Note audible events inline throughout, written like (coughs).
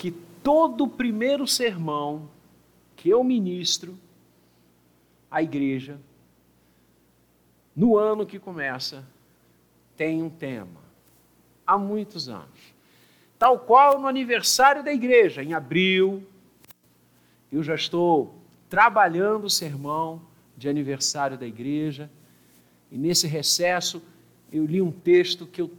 que todo primeiro sermão que eu ministro à igreja, no ano que começa, tem um tema. Há muitos anos. Tal qual no aniversário da igreja, em abril, eu já estou trabalhando o sermão de aniversário da igreja. E nesse recesso, eu li um texto que eu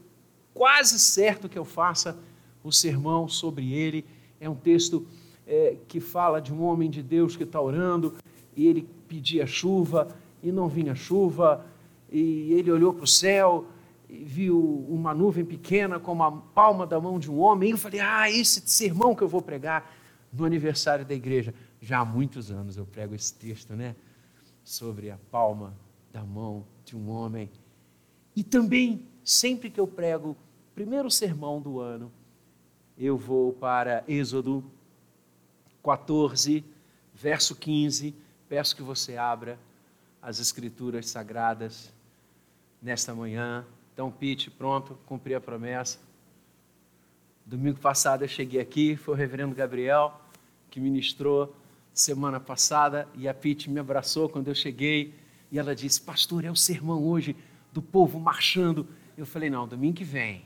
quase certo que eu faça o sermão sobre ele. É um texto é, que fala de um homem de Deus que está orando e ele pedia chuva e não vinha chuva, e ele olhou para o céu e viu uma nuvem pequena como a palma da mão de um homem. E eu falei: Ah, esse sermão que eu vou pregar no aniversário da igreja. Já há muitos anos eu prego esse texto, né? Sobre a palma da mão de um homem. E também, sempre que eu prego primeiro sermão do ano, eu vou para Êxodo 14, verso 15. Peço que você abra as Escrituras Sagradas nesta manhã. Então, Pete, pronto, cumpri a promessa. Domingo passado eu cheguei aqui, foi o reverendo Gabriel que ministrou semana passada e a Pete me abraçou quando eu cheguei e ela disse: Pastor, é o sermão hoje do povo marchando. Eu falei: Não, domingo que vem.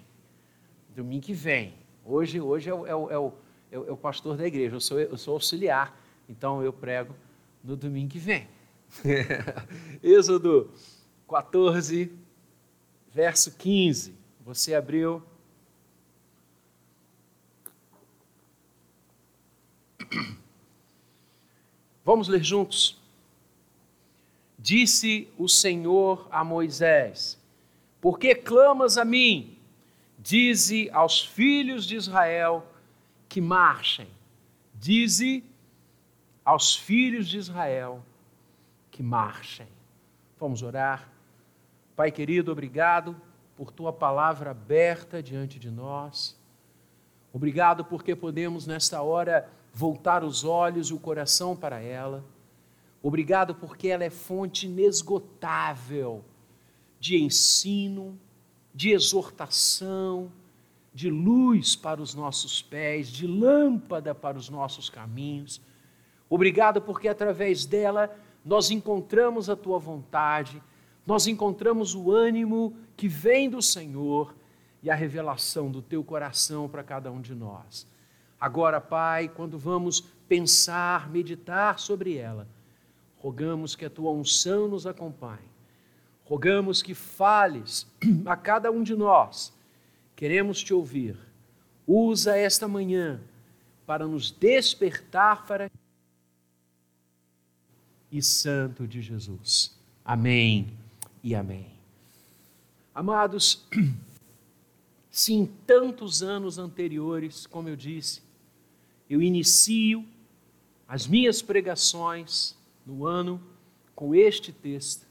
Domingo que vem. Hoje, hoje é, o, é, o, é, o, é o pastor da igreja, eu sou, eu sou auxiliar, então eu prego no domingo que vem. (laughs) Êxodo 14, verso 15. Você abriu. Vamos ler juntos. Disse o Senhor a Moisés: Por que clamas a mim? Dize aos filhos de Israel que marchem. Dize aos filhos de Israel que marchem. Vamos orar. Pai querido, obrigado por tua palavra aberta diante de nós. Obrigado porque podemos nesta hora voltar os olhos e o coração para ela. Obrigado porque ela é fonte inesgotável de ensino, de exortação, de luz para os nossos pés, de lâmpada para os nossos caminhos. Obrigado porque através dela nós encontramos a tua vontade, nós encontramos o ânimo que vem do Senhor e a revelação do teu coração para cada um de nós. Agora, Pai, quando vamos pensar, meditar sobre ela, rogamos que a tua unção nos acompanhe, rogamos que fales (clears throat) a cada um de nós, queremos te ouvir. Usa esta manhã para nos despertar para e santo de Jesus. Amém e amém. Amados, (clears throat) se em tantos anos anteriores, como eu disse, eu inicio as minhas pregações no ano com este texto,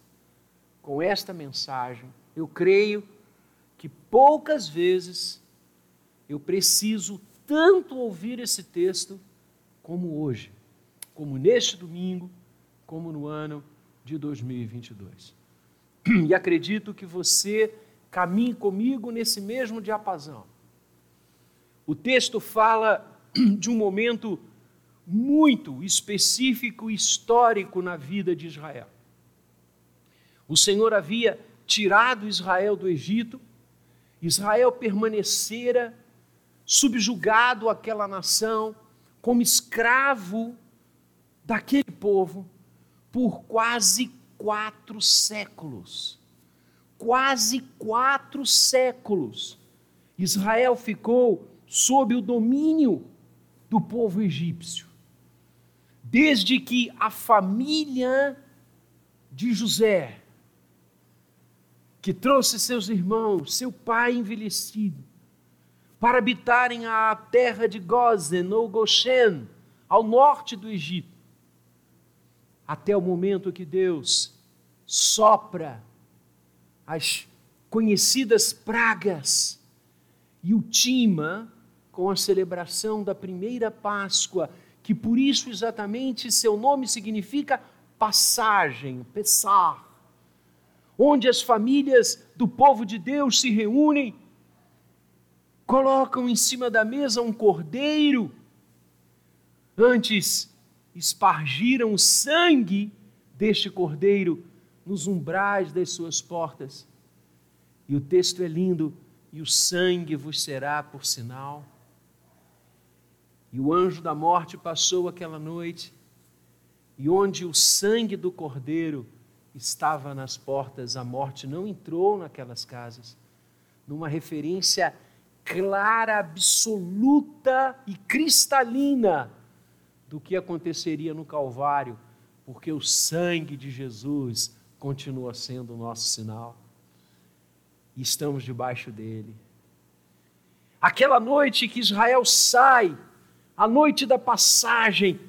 com esta mensagem, eu creio que poucas vezes eu preciso tanto ouvir esse texto como hoje, como neste domingo como no ano de 2022. E acredito que você caminhe comigo nesse mesmo diapasão. O texto fala de um momento muito específico e histórico na vida de Israel. O Senhor havia tirado Israel do Egito, Israel permanecera subjugado àquela nação, como escravo daquele povo, por quase quatro séculos. Quase quatro séculos. Israel ficou sob o domínio do povo egípcio. Desde que a família de José, que trouxe seus irmãos, seu pai envelhecido, para habitarem a terra de Gozen ou Goshen, ao norte do Egito, até o momento que Deus sopra as conhecidas pragas e ultima com a celebração da primeira Páscoa, que por isso exatamente seu nome significa passagem, Pessar, onde as famílias do povo de Deus se reúnem, colocam em cima da mesa um cordeiro Antes espargiram o sangue deste cordeiro nos umbrais das suas portas. E o texto é lindo: e o sangue vos será por sinal. E o anjo da morte passou aquela noite, e onde o sangue do cordeiro estava nas portas, a morte não entrou naquelas casas. Numa referência clara, absoluta e cristalina do que aconteceria no Calvário, porque o sangue de Jesus continua sendo o nosso sinal. E estamos debaixo dele. Aquela noite que Israel sai, a noite da passagem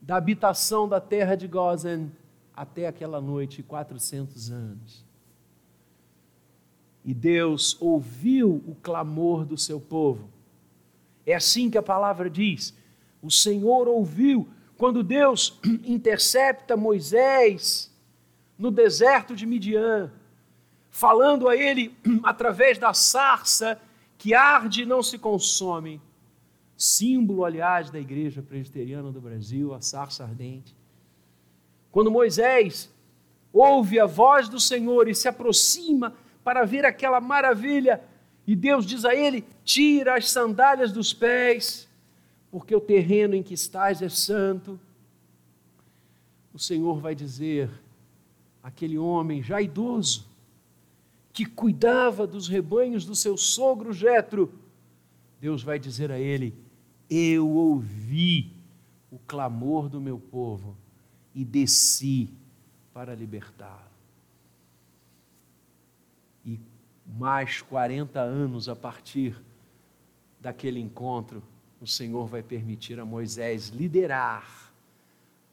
da habitação da terra de Gozen até aquela noite, 400 anos. E Deus ouviu o clamor do seu povo. É assim que a palavra diz. O Senhor ouviu quando Deus (clears throat) intercepta Moisés no deserto de Midian, falando a ele (clears throat) através da sarça que arde e não se consome, símbolo, aliás, da igreja presbiteriana do Brasil, a sarça ardente. Quando Moisés ouve a voz do Senhor e se aproxima para ver aquela maravilha, e Deus diz a ele: Tira as sandálias dos pés, porque o terreno em que estás é santo. O Senhor vai dizer aquele homem já idoso, que cuidava dos rebanhos do seu sogro Jetro, Deus vai dizer a ele: Eu ouvi o clamor do meu povo e desci para libertá-lo. E mais 40 anos a partir daquele encontro, o Senhor vai permitir a Moisés liderar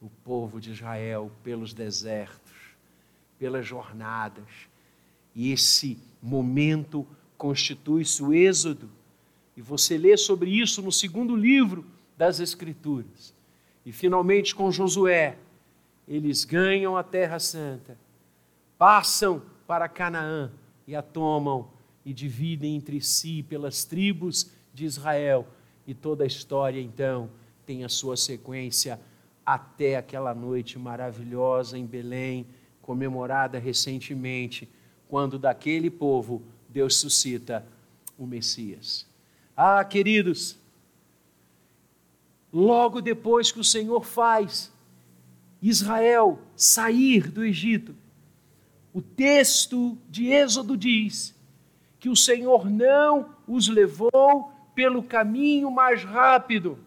o povo de Israel pelos desertos, pelas jornadas. E esse momento constitui-se o êxodo. E você lê sobre isso no segundo livro das Escrituras. E finalmente com Josué, eles ganham a Terra Santa, passam para Canaã e a tomam e dividem entre si pelas tribos de Israel. E toda a história, então, tem a sua sequência até aquela noite maravilhosa em Belém, comemorada recentemente, quando daquele povo Deus suscita o Messias. Ah, queridos, logo depois que o Senhor faz Israel sair do Egito, o texto de Êxodo diz que o Senhor não os levou pelo caminho mais rápido.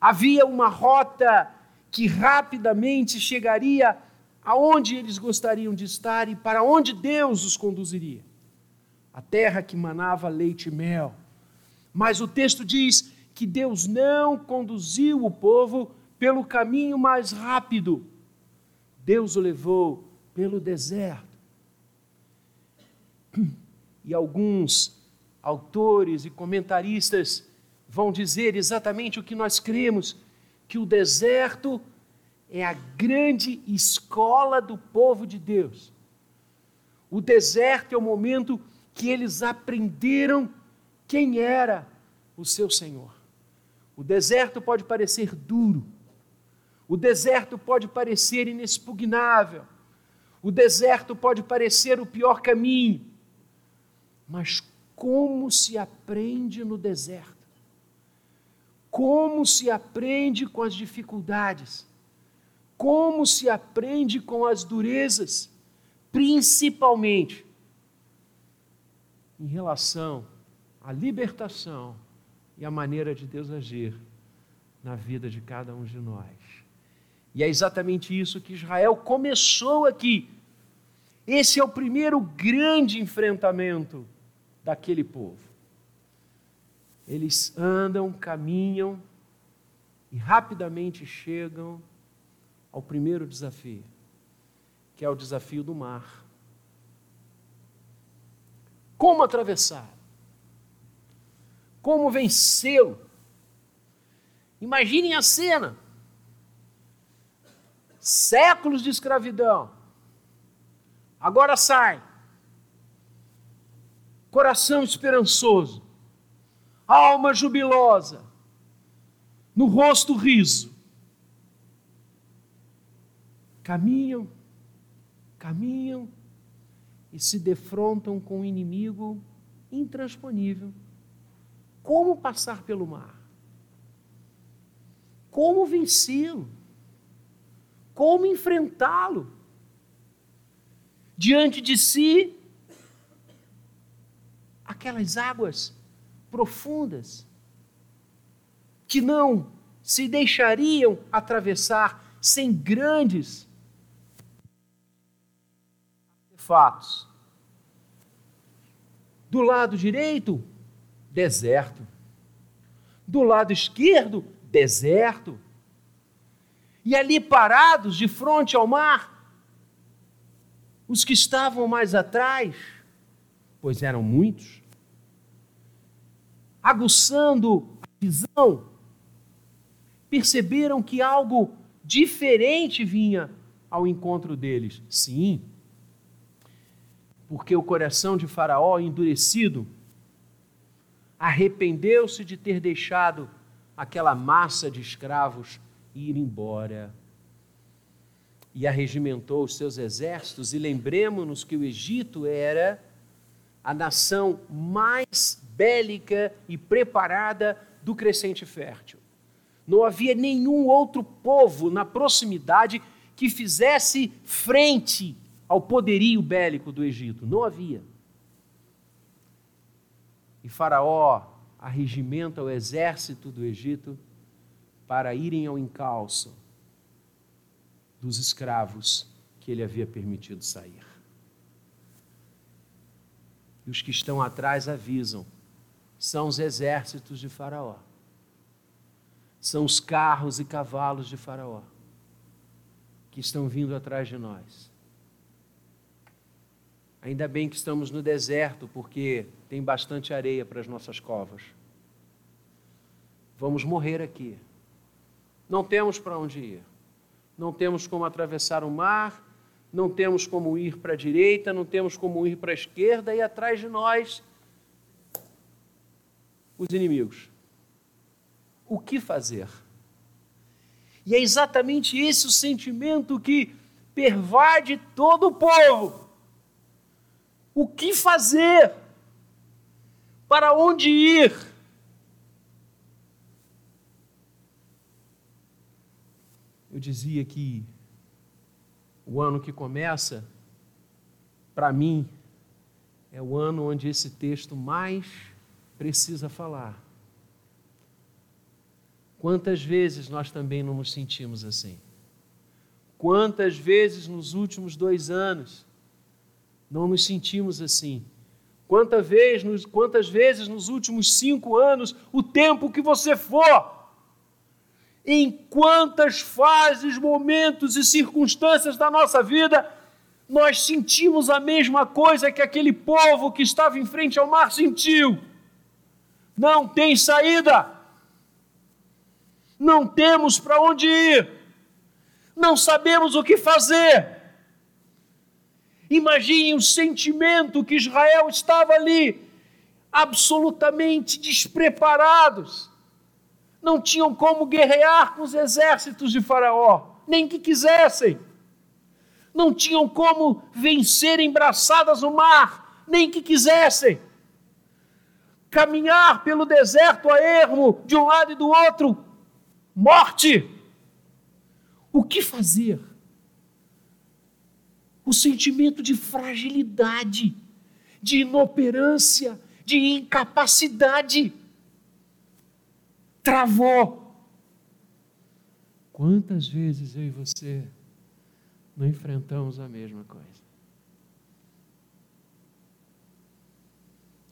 Havia uma rota que rapidamente chegaria aonde eles gostariam de estar e para onde Deus os conduziria. A terra que manava leite e mel. Mas o texto diz que Deus não conduziu o povo pelo caminho mais rápido. Deus o levou pelo deserto. E alguns autores e comentaristas vão dizer exatamente o que nós cremos: que o deserto é a grande escola do povo de Deus. O deserto é o momento que eles aprenderam quem era o seu Senhor. O deserto pode parecer duro, o deserto pode parecer inexpugnável, o deserto pode parecer o pior caminho, mas como se aprende no deserto? Como se aprende com as dificuldades? Como se aprende com as durezas? Principalmente em relação à libertação e à maneira de Deus agir na vida de cada um de nós. E é exatamente isso que Israel começou aqui. Esse é o primeiro grande enfrentamento daquele povo. Eles andam, caminham e rapidamente chegam ao primeiro desafio, que é o desafio do mar. Como atravessar? Como vencê-lo? Imaginem a cena séculos de escravidão. Agora sai. Coração esperançoso, alma jubilosa, no rosto riso. Caminham, caminham e se defrontam com um inimigo intransponível. Como passar pelo mar? Como vencê-lo? Como enfrentá-lo? Diante de si, aquelas águas profundas que não se deixariam atravessar sem grandes fatos. Do lado direito, deserto. Do lado esquerdo, deserto. E ali parados de frente ao mar, os que estavam mais atrás, pois eram muitos, aguçando a visão, perceberam que algo diferente vinha ao encontro deles. Sim, porque o coração de Faraó, endurecido, arrependeu-se de ter deixado aquela massa de escravos ir embora. E arregimentou os seus exércitos, e lembremos-nos que o Egito era a nação mais bélica e preparada do crescente fértil. Não havia nenhum outro povo na proximidade que fizesse frente ao poderio bélico do Egito. Não havia. E Faraó arregimenta o exército do Egito para irem ao encalço dos escravos que ele havia permitido sair. E os que estão atrás avisam: são os exércitos de Faraó, são os carros e cavalos de Faraó que estão vindo atrás de nós. Ainda bem que estamos no deserto, porque tem bastante areia para as nossas covas. Vamos morrer aqui. Não temos para onde ir. Não temos como atravessar o mar, não temos como ir para a direita, não temos como ir para a esquerda e atrás de nós os inimigos. O que fazer? E é exatamente esse o sentimento que pervade todo o povo o que fazer, para onde ir. Eu dizia que o ano que começa, para mim, é o ano onde esse texto mais precisa falar. Quantas vezes nós também não nos sentimos assim? Quantas vezes nos últimos dois anos não nos sentimos assim. Quantas vezes, quantas vezes nos últimos cinco anos, o tempo que você for, em quantas fases, momentos e circunstâncias da nossa vida, nós sentimos a mesma coisa que aquele povo que estava em frente ao mar sentiu. Não tem saída. Não temos para onde ir. Não sabemos o que fazer. Imagine o sentimento que Israel estava ali, absolutamente despreparados. Não tinham como guerrear com os exércitos de Faraó, nem que quisessem. Não tinham como vencer embraçadas no mar, nem que quisessem. Caminhar pelo deserto a ermo, de um lado e do outro, morte. O que fazer? o sentimento de fragilidade, de inoperância, de incapacidade. Travou. Quantas vezes eu e você não enfrentamos a mesma coisa?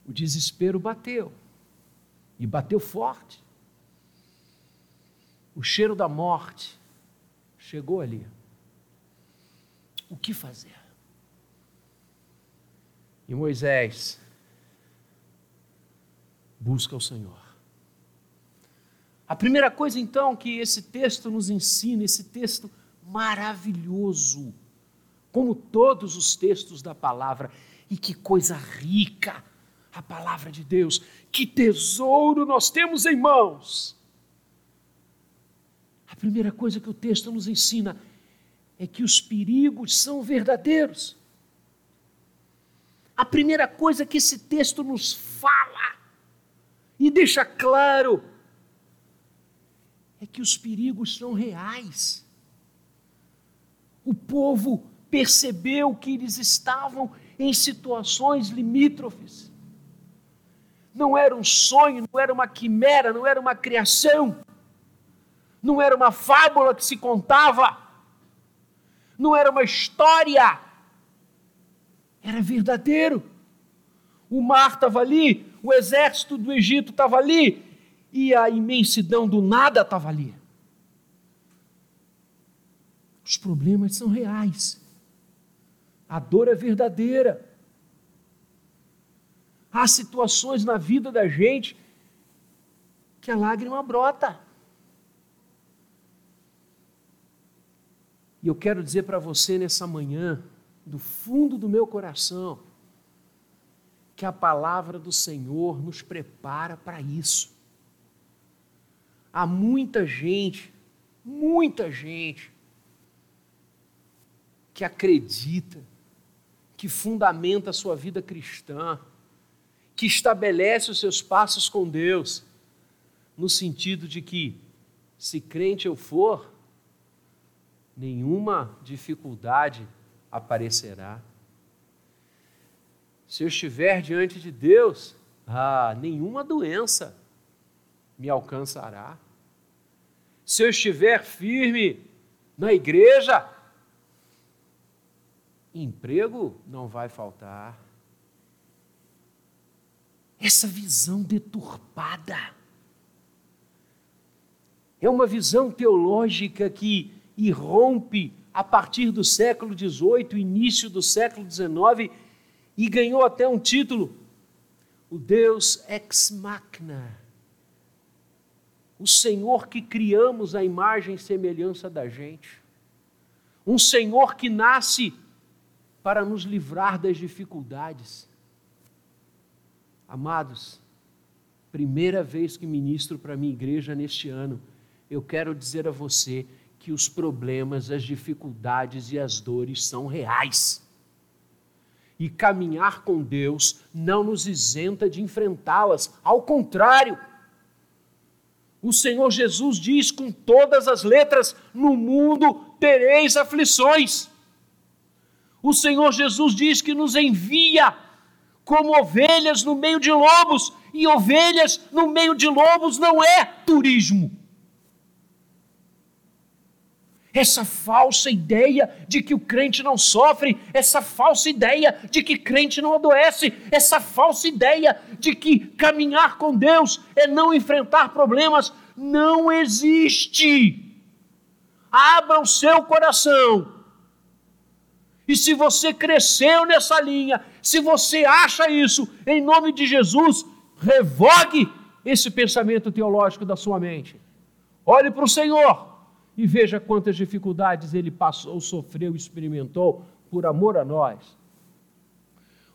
O desespero bateu, e bateu forte. O cheiro da morte chegou ali o que fazer. E Moisés busca o Senhor. A primeira coisa, então, que esse texto nos ensina, esse texto maravilhoso, como todos os textos da palavra, e que coisa rica a palavra de Deus, que tesouro nós temos em mãos. primeira coisa que o texto nos ensina é que os perigos são verdadeiros. A primeira coisa que esse texto nos fala e deixa claro é que os perigos são reais. O povo percebeu que eles estavam em situações limítrofes. Não era um sonho, não era uma quimera, não era uma criação não era uma fábula que se contava, não era uma história, era verdadeiro. O mar estava ali, o exército do Egito estava ali, e a imensidão do nada estava ali. Os problemas são reais, a dor é verdadeira. Há situações na vida da gente que a lágrima brota. E eu quero dizer para você nessa manhã, do fundo do meu coração, que a palavra do Senhor nos prepara para isso. Há muita gente, muita gente, que acredita, que fundamenta a sua vida cristã, que estabelece os seus passos com Deus, no sentido de que, se crente eu for, nenhuma dificuldade aparecerá. Se eu estiver diante de Deus, ah, nenhuma doença me alcançará. Se eu estiver firme na igreja, emprego não vai faltar. Essa visão deturpada é uma visão teológica que irrompe a partir do século XVIII, início do século XIX, e ganhou até um título: o Deus ex machina. O Senhor que criamos a imagem e semelhança da gente. Um Senhor que nasce para nos livrar das dificuldades. Amados, primeira vez que ministro para minha igreja neste ano, eu quero dizer a você que os problemas, as dificuldades e as dores são reais. E caminhar com Deus não nos isenta de enfrentá-las, ao contrário. O Senhor Jesus diz com todas as letras: no mundo tereis aflições. O Senhor Jesus diz que nos envia como ovelhas no meio de lobos, e ovelhas no meio de lobos não é turismo essa falsa ideia de que o crente não sofre, essa falsa ideia de que crente não adoece, essa falsa ideia de que caminhar com Deus é não enfrentar problemas, não existe. Abra o seu coração. E se você cresceu nessa linha, se você acha isso, em nome de Jesus, revogue esse pensamento teológico da sua mente. Olhe para o Senhor e veja quantas dificuldades ele passou, sofreu, experimentou por amor a nós.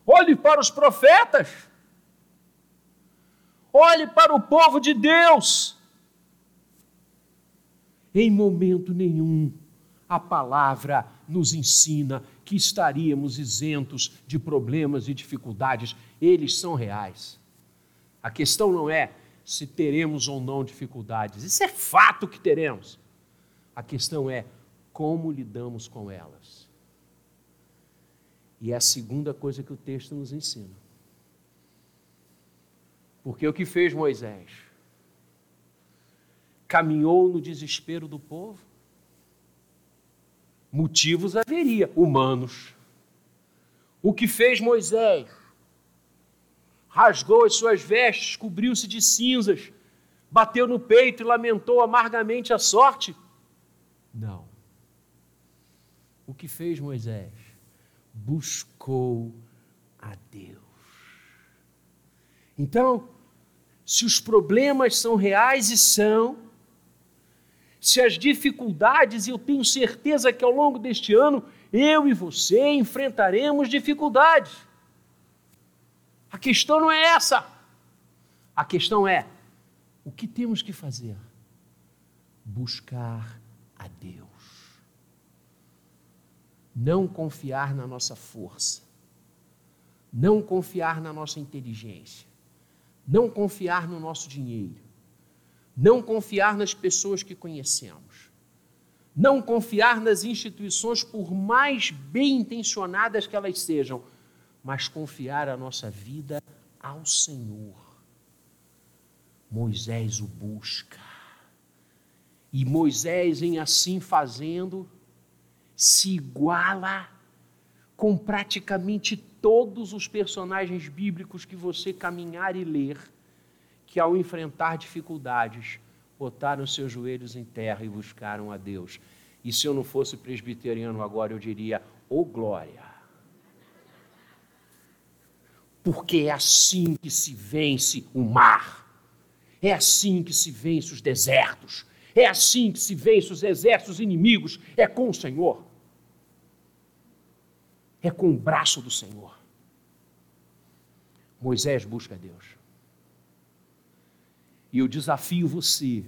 Olhe para os profetas. Olhe para o povo de Deus. Em momento nenhum a palavra nos ensina que estaríamos isentos de problemas e dificuldades, eles são reais. A questão não é se teremos ou não dificuldades, isso é fato que teremos. A questão é como lidamos com elas. E é a segunda coisa que o texto nos ensina. Porque o que fez Moisés? Caminhou no desespero do povo? Motivos haveria, humanos. O que fez Moisés? Rasgou as suas vestes, cobriu-se de cinzas, bateu no peito e lamentou amargamente a sorte? Não. O que fez Moisés? Buscou a Deus. Então, se os problemas são reais e são, se as dificuldades, e eu tenho certeza que ao longo deste ano eu e você enfrentaremos dificuldades. A questão não é essa. A questão é o que temos que fazer buscar a Deus. Não confiar na nossa força. Não confiar na nossa inteligência. Não confiar no nosso dinheiro. Não confiar nas pessoas que conhecemos. Não confiar nas instituições, por mais bem intencionadas que elas sejam, mas confiar a nossa vida ao Senhor. Moisés o busca. E Moisés, em assim fazendo, se iguala com praticamente todos os personagens bíblicos que você caminhar e ler, que ao enfrentar dificuldades, botaram seus joelhos em terra e buscaram a Deus. E se eu não fosse presbiteriano agora, eu diria: ô oh, glória! Porque é assim que se vence o mar, é assim que se vence os desertos, é assim que se vence os exércitos inimigos, é com o Senhor. É com o braço do Senhor. Moisés busca Deus. E eu desafio você,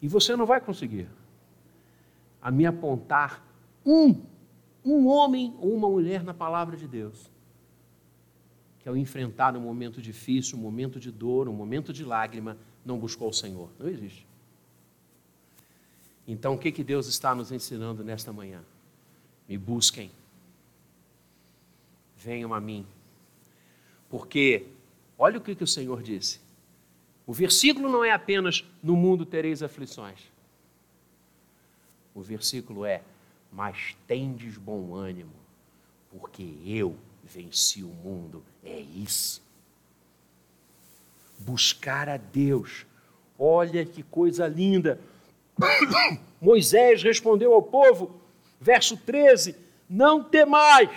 e você não vai conseguir, a me apontar um, um homem ou uma mulher na palavra de Deus, que ao enfrentar um momento difícil, um momento de dor, um momento de lágrima, não buscou o Senhor. Não existe. Então, o que, que Deus está nos ensinando nesta manhã? Me busquem, venham a mim, porque olha o que, que o Senhor disse. O versículo não é apenas no mundo tereis aflições. O versículo é: mas tendes bom ânimo, porque eu venci o mundo. É isso. Buscar a Deus. Olha que coisa linda. (coughs) Moisés respondeu ao povo, verso 13: Não temais,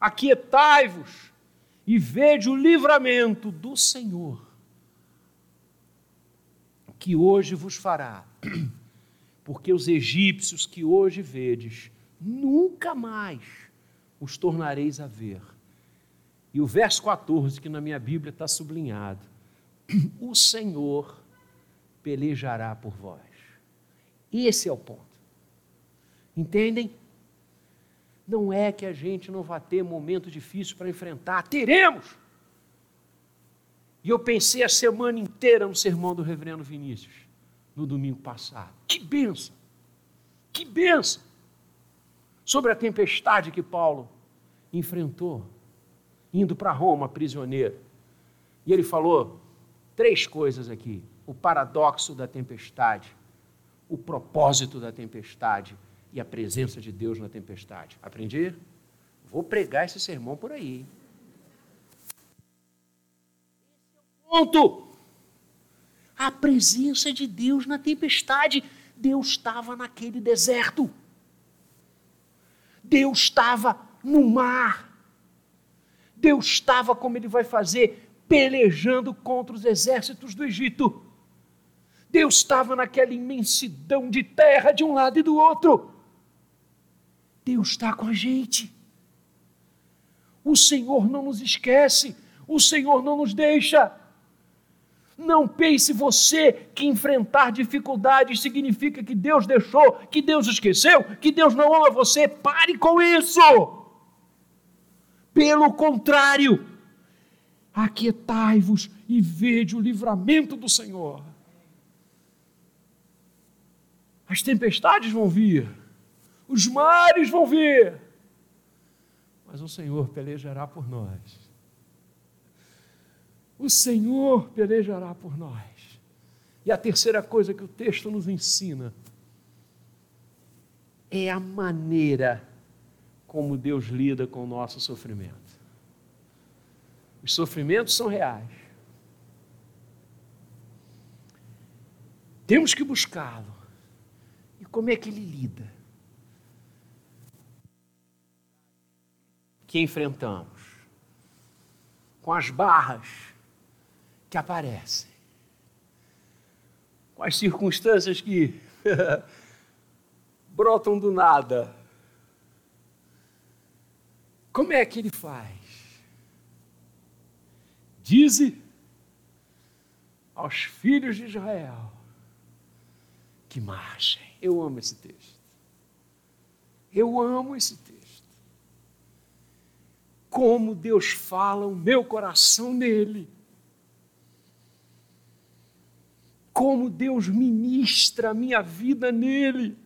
aquietai-vos e vede o livramento do Senhor, que hoje vos fará, (coughs) porque os egípcios que hoje vedes, nunca mais os tornareis a ver. E o verso 14, que na minha Bíblia está sublinhado: (coughs) O Senhor pelejará por vós. Esse é o ponto. Entendem? Não é que a gente não vai ter momento difícil para enfrentar, teremos. E eu pensei a semana inteira no sermão do reverendo Vinícius, no domingo passado. Que benção! Que benção! Sobre a tempestade que Paulo enfrentou, indo para Roma prisioneiro. E ele falou três coisas aqui o paradoxo da tempestade, o propósito da tempestade e a presença de Deus na tempestade. Aprendi? Vou pregar esse sermão por aí. Esse é o ponto. A presença de Deus na tempestade. Deus estava naquele deserto. Deus estava no mar. Deus estava, como ele vai fazer, pelejando contra os exércitos do Egito. Deus estava naquela imensidão de terra de um lado e do outro. Deus está com a gente. O Senhor não nos esquece, o Senhor não nos deixa. Não pense você que enfrentar dificuldades significa que Deus deixou, que Deus esqueceu, que Deus não ama você. Pare com isso. Pelo contrário, aquietai-vos e vede o livramento do Senhor. As tempestades vão vir, os mares vão vir, mas o Senhor pelejará por nós. O Senhor pelejará por nós. E a terceira coisa que o texto nos ensina é a maneira como Deus lida com o nosso sofrimento. Os sofrimentos são reais. Temos que buscá-lo. Como é que ele lida? Que enfrentamos com as barras que aparecem, com as circunstâncias que (laughs) brotam do nada. Como é que ele faz? Dize aos filhos de Israel que marchem. Eu amo esse texto. Eu amo esse texto. Como Deus fala o meu coração nele. Como Deus ministra a minha vida nele.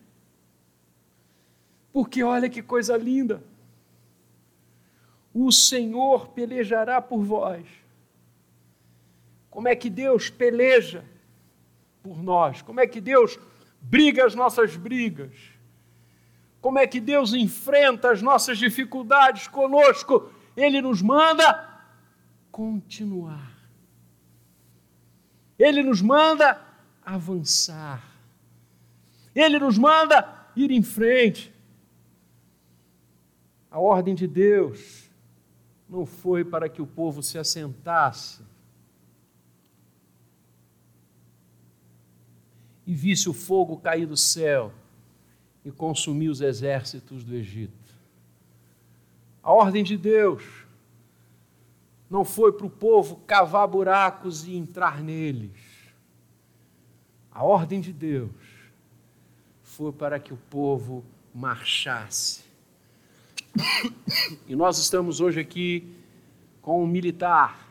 Porque olha que coisa linda. O Senhor pelejará por vós. Como é que Deus peleja por nós? Como é que Deus briga as nossas brigas? Como é que Deus enfrenta as nossas dificuldades conosco? Ele nos manda continuar. Ele nos manda avançar. Ele nos manda ir em frente. A ordem de Deus não foi para que o povo se assentasse e visse o fogo cair do céu e consumir os exércitos do Egito. A ordem de Deus não foi para o povo cavar buracos e entrar neles. A ordem de Deus foi para que o povo marchasse. E nós estamos hoje aqui com um militar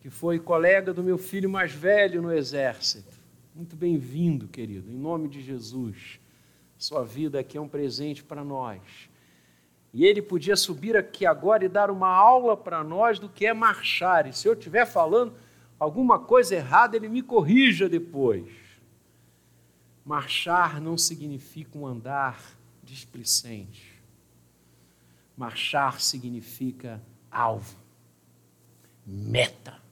que foi colega do meu filho mais velho no exército. Muito bem-vindo, querido, em nome de Jesus. Sua vida aqui é um presente para nós. E ele podia subir aqui agora e dar uma aula para nós do que é marchar. E se eu estiver falando alguma coisa errada, ele me corrija depois. Marchar não significa um andar displicente. Marchar significa alvo, meta,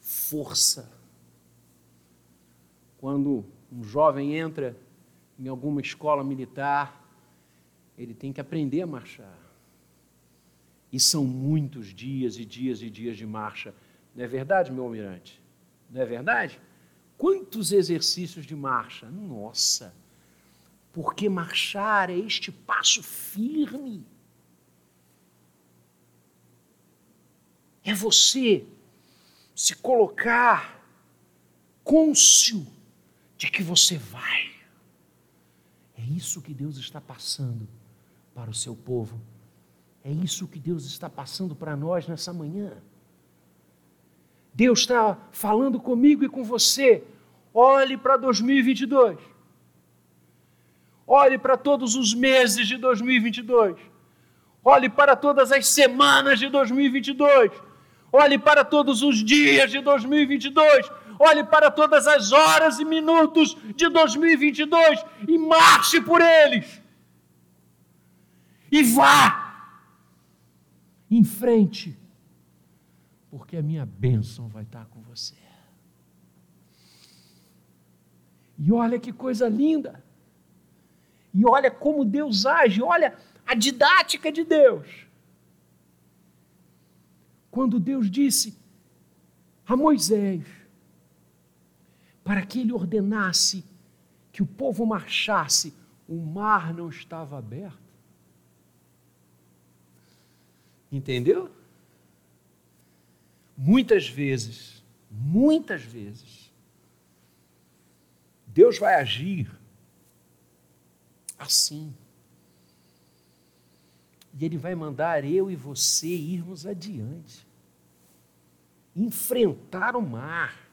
força. Quando um jovem entra em alguma escola militar, ele tem que aprender a marchar. E são muitos dias e dias e dias de marcha. Não é verdade, meu almirante? Não é verdade? Quantos exercícios de marcha? Nossa! Porque marchar é este passo firme. É você se colocar cônscio de que você vai. É isso que Deus está passando para o seu povo. É isso que Deus está passando para nós nessa manhã. Deus está falando comigo e com você. Olhe para 2022. Olhe para todos os meses de 2022. Olhe para todas as semanas de 2022. Olhe para todos os dias de 2022 olhe para todas as horas e minutos de 2022 e marche por eles. E vá em frente, porque a minha bênção vai estar com você. E olha que coisa linda. E olha como Deus age, olha a didática de Deus. Quando Deus disse a Moisés: para que ele ordenasse que o povo marchasse, o mar não estava aberto. Entendeu? Muitas vezes, muitas vezes, Deus vai agir assim. E Ele vai mandar eu e você irmos adiante, enfrentar o mar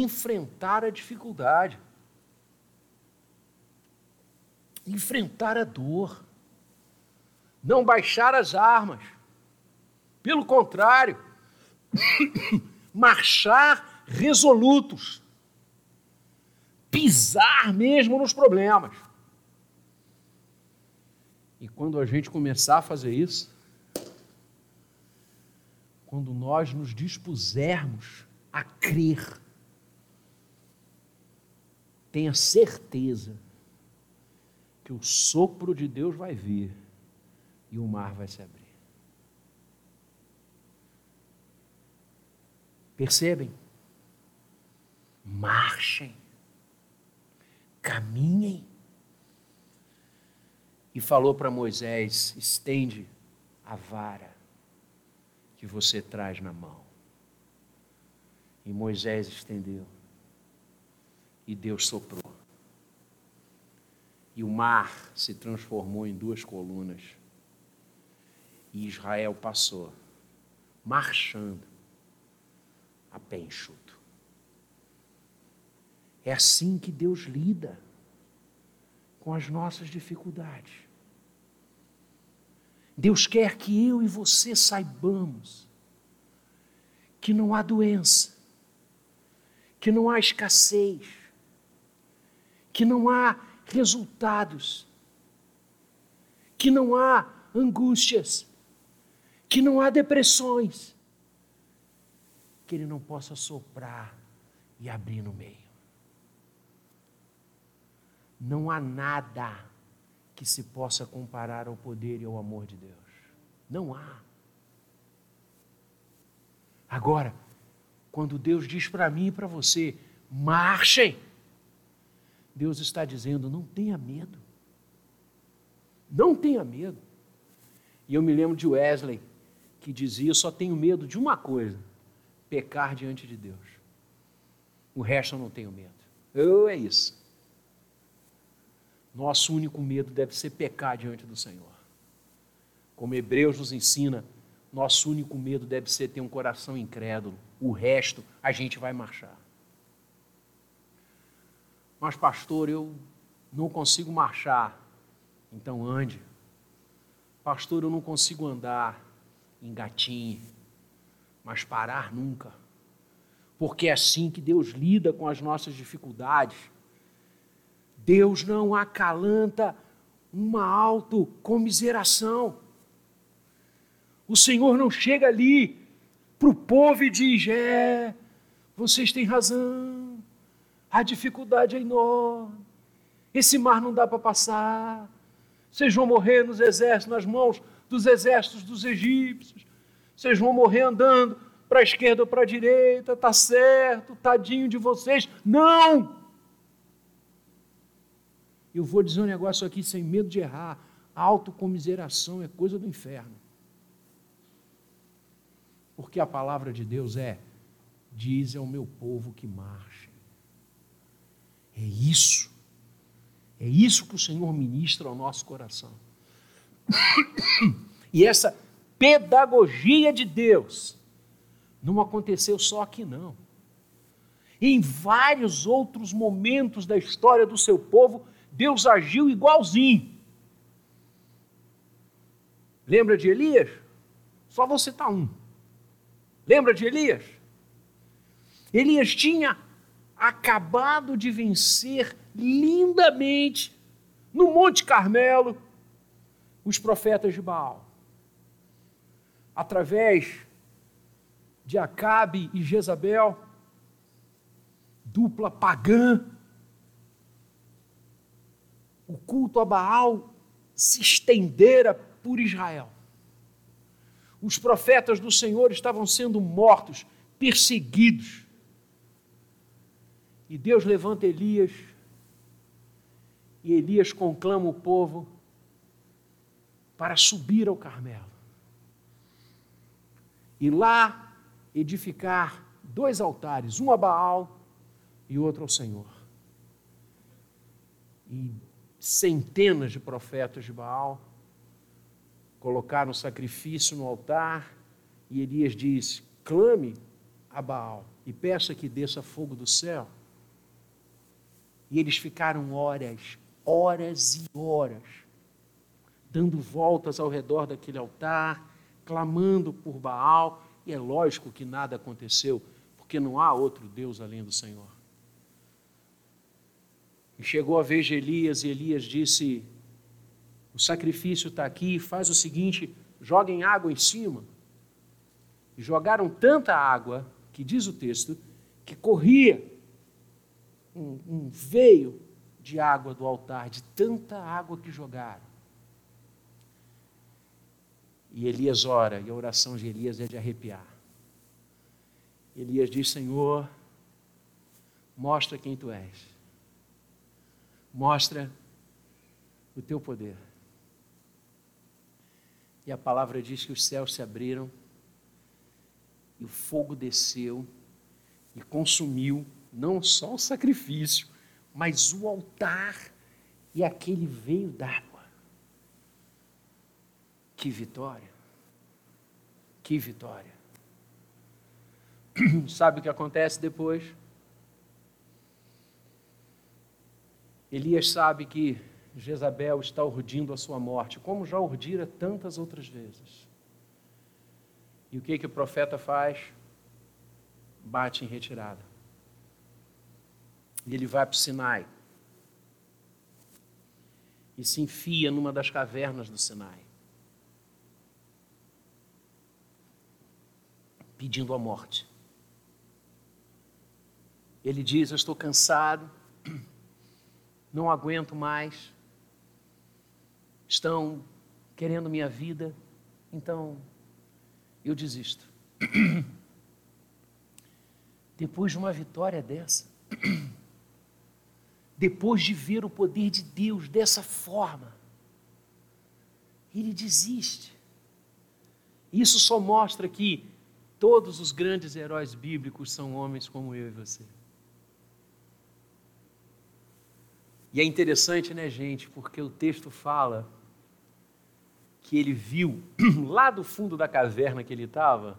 enfrentar a dificuldade, enfrentar a dor, não baixar as armas. Pelo contrário, (coughs) marchar resolutos, pisar mesmo nos problemas. E quando a gente começar a fazer isso, quando nós nos dispusermos a crer tenha certeza que o sopro de Deus vai vir e o mar vai se abrir. Percebem? Marchem, caminhem. E falou para Moisés: estende a vara que você traz na mão. E Moisés estendeu E Deus soprou. E o mar se transformou em duas colunas. E Israel passou, marchando, a pé enxuto. É assim que Deus lida com as nossas dificuldades. Deus quer que eu e você saibamos que não há doença, que não há escassez, que não há resultados, que não há angústias, que não há depressões, que Ele não possa soprar e abrir no meio. Não há nada que se possa comparar ao poder e ao amor de Deus. Não há. Agora, quando Deus diz para mim e para você, marchem, Deus está dizendo: não tenha medo. Não tenha medo. E eu me lembro de Wesley, que dizia: só tenho medo de uma coisa: pecar diante de Deus. O resto eu não tenho medo. Eu é isso. Nosso único medo deve ser pecar diante do Senhor. Como Hebreus nos ensina, nosso único medo deve ser ter um coração incrédulo. O resto a gente vai marchar. Mas, pastor, eu não consigo marchar. Então ande. Pastor, eu não consigo andar. Engatinhe. Mas parar nunca. Porque é assim que Deus lida com as nossas dificuldades. Deus não acalanta uma autocomiseração. O Senhor não chega ali para o povo e diz: É, vocês têm razão, a dificuldade é enorme, esse mar não dá para passar, vocês vão morrer nos exércitos, nas mãos dos exércitos dos egípcios, vocês vão morrer andando para a esquerda ou para a direita, tá certo, tadinho de vocês. Não! Eu vou dizer um negócio aqui sem medo de errar. Autocomiseração é coisa do inferno. Porque a palavra de Deus é: diz ao meu povo que marche. É isso. É isso que o Senhor ministra ao nosso coração. (coughs) E essa pedagogia de Deus não aconteceu só aqui, não. Em vários outros momentos da história do seu povo, Deus agiu igualzinho. Lembra de Elias? Só vou citar um. Lembra de Elias? Elias tinha acabado de vencer lindamente no Monte Carmelo os profetas de Baal. Através de Acabe e Jezabel, dupla pagã, o culto a Baal se estendera por Israel. Os profetas do Senhor estavam sendo mortos, perseguidos. E Deus levanta Elias, e Elias conclama o povo para subir ao Carmelo. E lá edificar dois altares, um a Baal e outro ao Senhor. E centenas de profetas de Baal, colocaram sacrifício no altar, e Elias diz: clame a Baal e peça que desça fogo do céu. E eles ficaram horas, horas e horas, dando voltas ao redor daquele altar, clamando por Baal, e é lógico que nada aconteceu, porque não há outro Deus além do Senhor. E chegou a vez de Elias, e Elias disse: O sacrifício está aqui, faz o seguinte: joguem água em cima. E jogaram tanta água, que diz o texto, que corria um, um veio de água do altar, de tanta água que jogaram. E Elias ora, e a oração de Elias é de arrepiar. Elias diz: Senhor, mostra quem tu és mostra o teu poder. E a palavra diz que os céus se abriram e o fogo desceu e consumiu não só o sacrifício, mas o altar e aquele veio d'água. Que vitória! Que vitória! (clears throat) Sabe o que acontece depois? Elias sabe que Jezabel está urdindo a sua morte, como já urdira tantas outras vezes. E o que, que o profeta faz? Bate em retirada. E ele vai para o Sinai. E se enfia numa das cavernas do Sinai. Pedindo a morte. Ele diz: Eu estou cansado, não aguento mais, estão querendo minha vida, então eu desisto. (clears throat) Depois de uma vitória dessa, (clears throat) depois de ver o poder de Deus dessa forma, ele desiste. Isso só mostra que todos os grandes heróis bíblicos são homens como eu e você. E é interessante, né, gente, porque o texto fala que ele viu, (clears throat) lá do fundo da caverna que ele estava,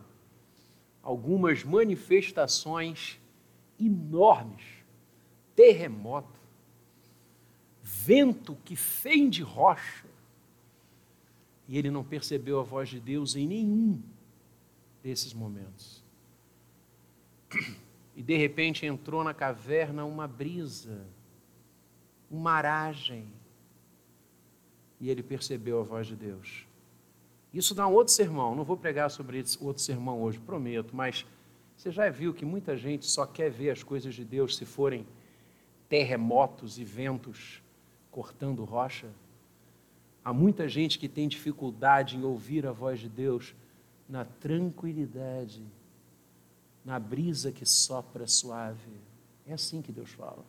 algumas manifestações enormes terremoto, vento que fende rocha. E ele não percebeu a voz de Deus em nenhum desses momentos. E de repente entrou na caverna uma brisa uma aragem. E ele percebeu a voz de Deus. Isso dá um outro sermão. Não vou pregar sobre esse outro sermão hoje, prometo, mas você já viu que muita gente só quer ver as coisas de Deus se forem terremotos e ventos cortando rocha? Há muita gente que tem dificuldade em ouvir a voz de Deus na tranquilidade, na brisa que sopra suave. É assim que Deus fala.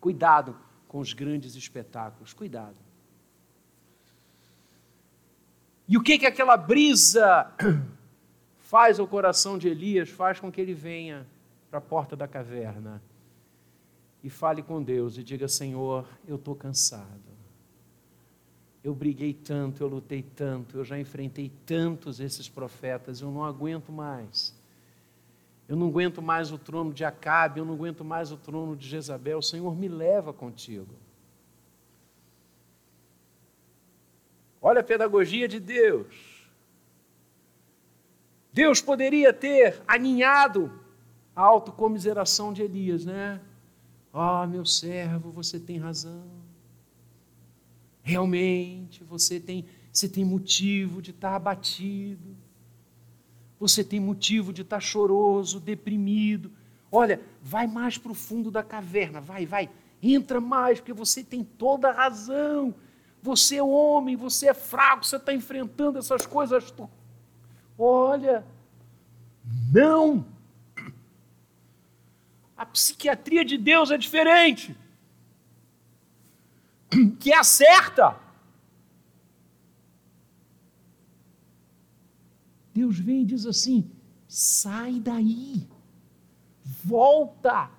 Cuidado com os grandes espetáculos. Cuidado. E o que que aquela brisa (clears throat) faz ao coração de Elias? Faz com que ele venha para a porta da caverna e fale com Deus e diga: Senhor, eu estou cansado. Eu briguei tanto, eu lutei tanto, eu já enfrentei tantos esses profetas, eu não aguento mais. Eu não aguento mais o trono de Acabe, eu não aguento mais o trono de Jezabel. Senhor, me leva contigo. Olha a pedagogia de Deus. Deus poderia ter aninhado a autocomiseração de Elias, né? Ah, oh, meu servo, você tem razão. Realmente, você tem, você tem motivo de estar abatido você tem motivo de estar choroso, deprimido. Olha, vai mais para o fundo da caverna, vai, vai, entra mais, porque você tem toda a razão. Você é homem, você é fraco, você está enfrentando essas coisas. Olha, não. A psiquiatria de Deus é diferente. (clears throat) Que é certa. Deus vem e diz assim: sai daí, volta,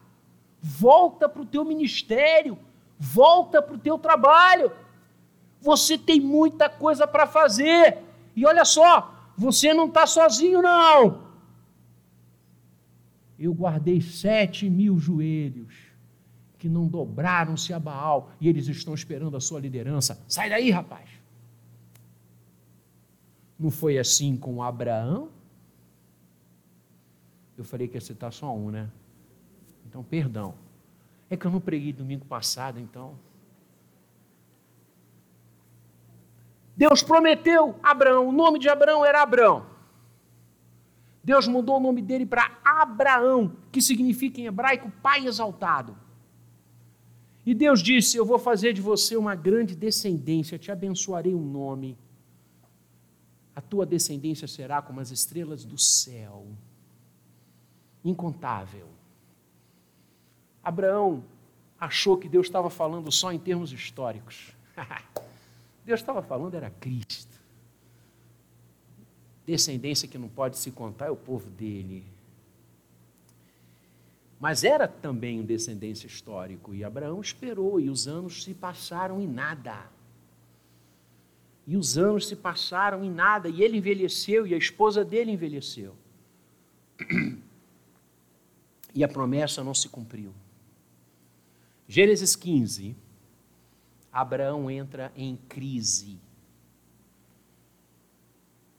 volta para o teu ministério, volta para o teu trabalho. Você tem muita coisa para fazer. E olha só, você não está sozinho, não. Eu guardei sete mil joelhos que não dobraram-se a Baal e eles estão esperando a sua liderança. Sai daí, rapaz. Não foi assim com Abraão? Eu falei que ia citar só um, né? Então, perdão. É que eu não preguei domingo passado, então. Deus prometeu Abraão, o nome de Abraão era Abraão. Deus mudou o nome dele para Abraão, que significa em hebraico pai exaltado. E Deus disse: Eu vou fazer de você uma grande descendência, te abençoarei o um nome a tua descendência será como as estrelas do céu, incontável. Abraão achou que Deus estava falando só em termos históricos. (laughs) Deus estava falando era Cristo. Descendência que não pode se contar é o povo dele. Mas era também um descendência histórico. E Abraão esperou, e os anos se passaram em nada. E os anos se passaram em nada, e ele envelheceu, e a esposa dele envelheceu. (clears throat) E a promessa não se cumpriu. Gênesis 15, Abraão entra em crise.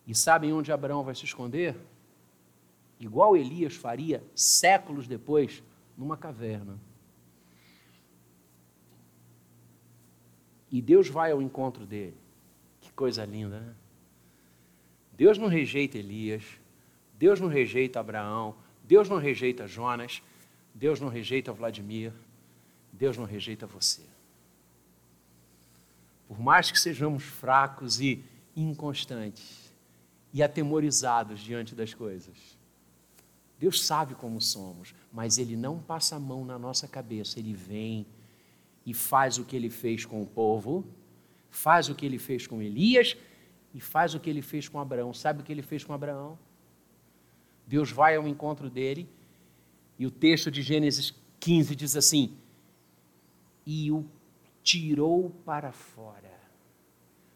E sabem onde Abraão vai se esconder? igual Elias faria séculos depois, numa caverna. E Deus vai ao encontro dele. Que coisa linda, né? Deus não rejeita Elias, Deus não rejeita Abraão, Deus não rejeita Jonas, Deus não rejeita Vladimir, Deus não rejeita você. Por mais que sejamos fracos e inconstantes e atemorizados diante das coisas, Deus sabe como somos, mas Ele não passa a mão na nossa cabeça, Ele vem e faz o que Ele fez com o povo, faz o que Ele fez com Elias e faz o que Ele fez com Abraão. Sabe o que Ele fez com Abraão? Deus vai ao encontro dele e o texto de Gênesis 15 diz assim: e o tirou para fora.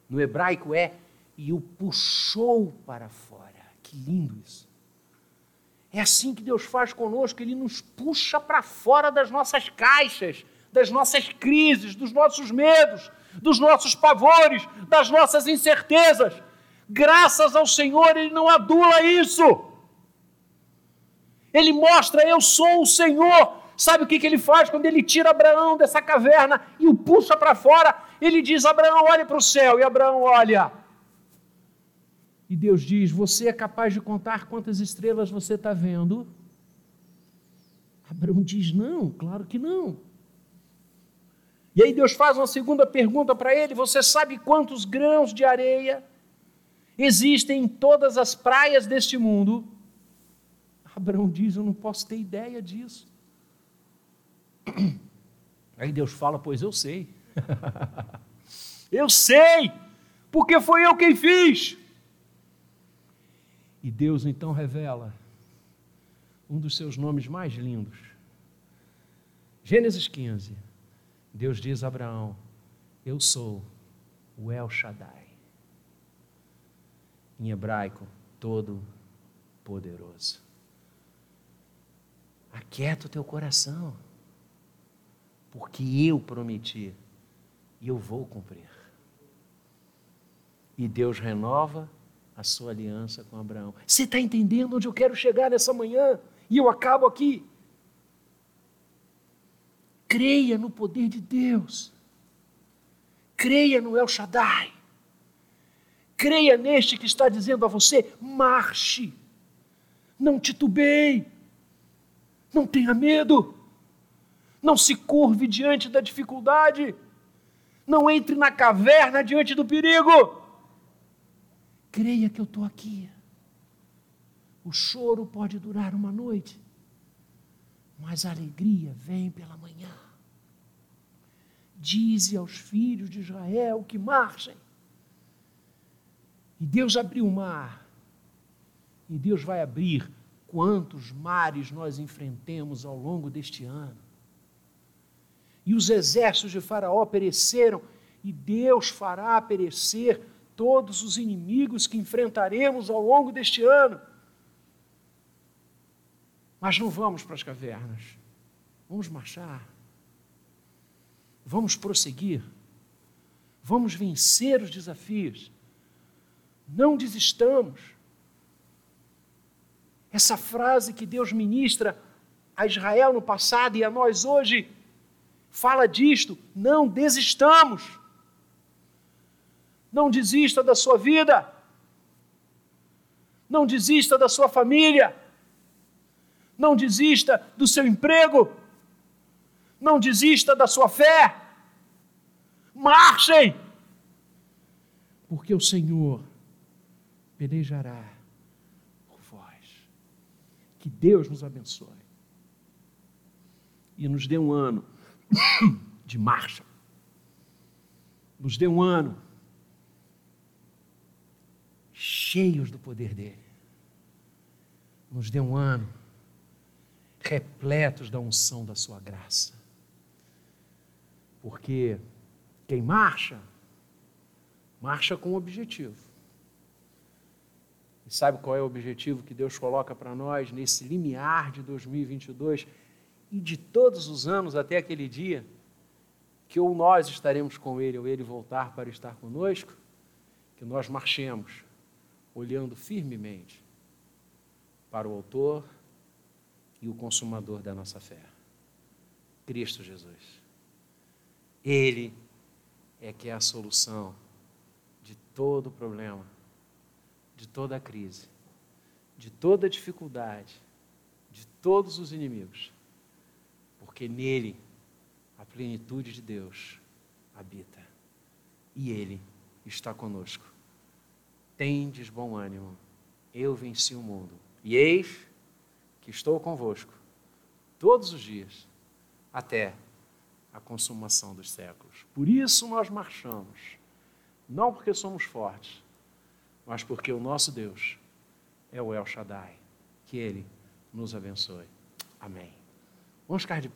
No hebraico é e o puxou para fora. Que lindo isso. É assim que Deus faz conosco, Ele nos puxa para fora das nossas caixas, das nossas crises, dos nossos medos, dos nossos pavores, das nossas incertezas. Graças ao Senhor, Ele não adula isso. Ele mostra: Eu sou o Senhor. Sabe o que, que ele faz quando ele tira Abraão dessa caverna e o puxa para fora? Ele diz: Abraão, olhe para o céu. E Abraão olha. E Deus diz: Você é capaz de contar quantas estrelas você está vendo? Abraão diz: Não, claro que não. E aí Deus faz uma segunda pergunta para ele: Você sabe quantos grãos de areia existem em todas as praias deste mundo? Abraão diz: Eu não posso ter ideia disso. (clears throat) Aí Deus fala: Pois eu sei. (laughs) eu sei, porque foi eu quem fiz. E Deus então revela um dos seus nomes mais lindos. Gênesis 15. Deus diz a Abraão: Eu sou o El Shaddai. Em hebraico, todo poderoso. Aquieta o teu coração, porque eu prometi e eu vou cumprir. E Deus renova a sua aliança com Abraão. Você está entendendo onde eu quero chegar nessa manhã? E eu acabo aqui. Creia no poder de Deus. Creia no El Shaddai. Creia neste que está dizendo a você: marche. Não titubeie. Não tenha medo. Não se curve diante da dificuldade. Não entre na caverna diante do perigo. Creia que eu estou aqui. O choro pode durar uma noite, mas a alegria vem pela manhã. Dize aos filhos de Israel que marchem. E Deus abriu o mar. E Deus vai abrir quantos mares nós enfrentemos ao longo deste ano. E os exércitos de Faraó pereceram, e Deus fará perecer todos os inimigos que enfrentaremos ao longo deste ano. Mas não vamos para as cavernas. Vamos marchar. Vamos prosseguir. Vamos vencer os desafios. Não desistamos. Essa frase que Deus ministra a Israel no passado e a nós hoje fala disto: não desistamos. Não desista da sua vida. Não desista da sua família. Não desista do seu emprego. Não desista da sua fé. Marchem! Porque o Senhor pelejará por vós. Que Deus nos abençoe. E nos dê um ano (coughs) de marcha. Nos dê um ano cheios do poder dele. Nos dê um ano repletos da unção da sua graça. Porque quem marcha, marcha com objetivo. E sabe qual é o objetivo que Deus coloca para nós nesse limiar de 2022 e de todos os anos até aquele dia? Que ou nós estaremos com Ele ou Ele voltar para estar conosco, que nós marchemos olhando firmemente para o Autor e o Consumador da nossa fé, Cristo Jesus. Ele é que é a solução de todo problema, de toda crise, de toda dificuldade, de todos os inimigos, porque nele a plenitude de Deus habita e Ele está conosco. Tendes bom ânimo, eu venci o mundo, e eis que estou convosco todos os dias, até a consumação dos séculos. Por isso nós marchamos, não porque somos fortes, mas porque o nosso Deus é o El Shaddai. Que Ele nos abençoe. Amém. Vamos ficar de